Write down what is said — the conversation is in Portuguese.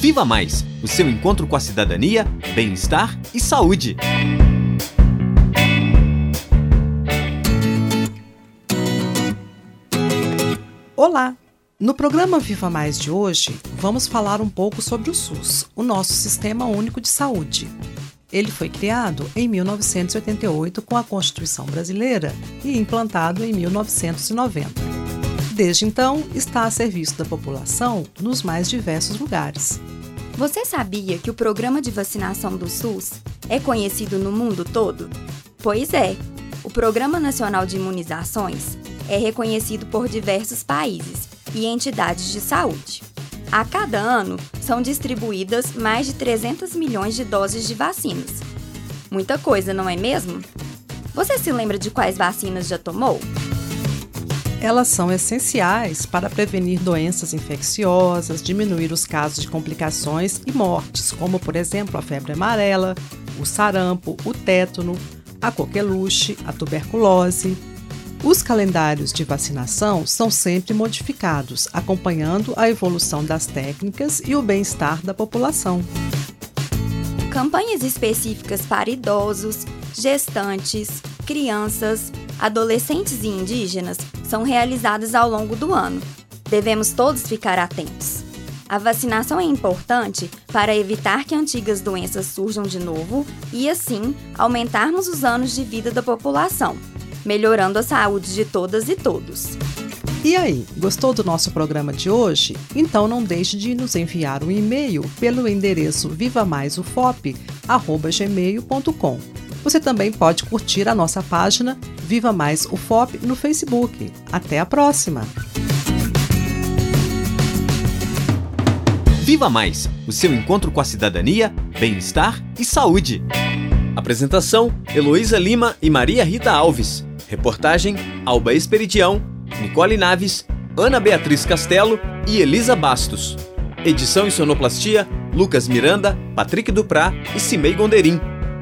Viva Mais o seu encontro com a cidadania, bem-estar e saúde. Olá! No programa Viva Mais de hoje, vamos falar um pouco sobre o SUS, o nosso Sistema Único de Saúde. Ele foi criado em 1988 com a Constituição Brasileira e implantado em 1990. Desde então, está a serviço da população nos mais diversos lugares. Você sabia que o programa de vacinação do SUS é conhecido no mundo todo? Pois é, o Programa Nacional de Imunizações é reconhecido por diversos países e entidades de saúde. A cada ano, são distribuídas mais de 300 milhões de doses de vacinas. Muita coisa, não é mesmo? Você se lembra de quais vacinas já tomou? Elas são essenciais para prevenir doenças infecciosas, diminuir os casos de complicações e mortes, como, por exemplo, a febre amarela, o sarampo, o tétano, a coqueluche, a tuberculose, os calendários de vacinação são sempre modificados, acompanhando a evolução das técnicas e o bem-estar da população. Campanhas específicas para idosos, gestantes, crianças, adolescentes e indígenas são realizadas ao longo do ano. Devemos todos ficar atentos. A vacinação é importante para evitar que antigas doenças surjam de novo e, assim, aumentarmos os anos de vida da população melhorando a saúde de todas e todos. E aí, gostou do nosso programa de hoje? Então não deixe de nos enviar um e-mail pelo endereço vivamaisufop@gmail.com. Você também pode curtir a nossa página Viva Mais UFOP no Facebook. Até a próxima! Viva Mais o seu encontro com a cidadania, bem-estar e saúde. Apresentação: Heloísa Lima e Maria Rita Alves. Reportagem: Alba Esperidião, Nicole Naves, Ana Beatriz Castelo e Elisa Bastos. Edição e sonoplastia: Lucas Miranda, Patrick Duprá e Cimei Gonderim.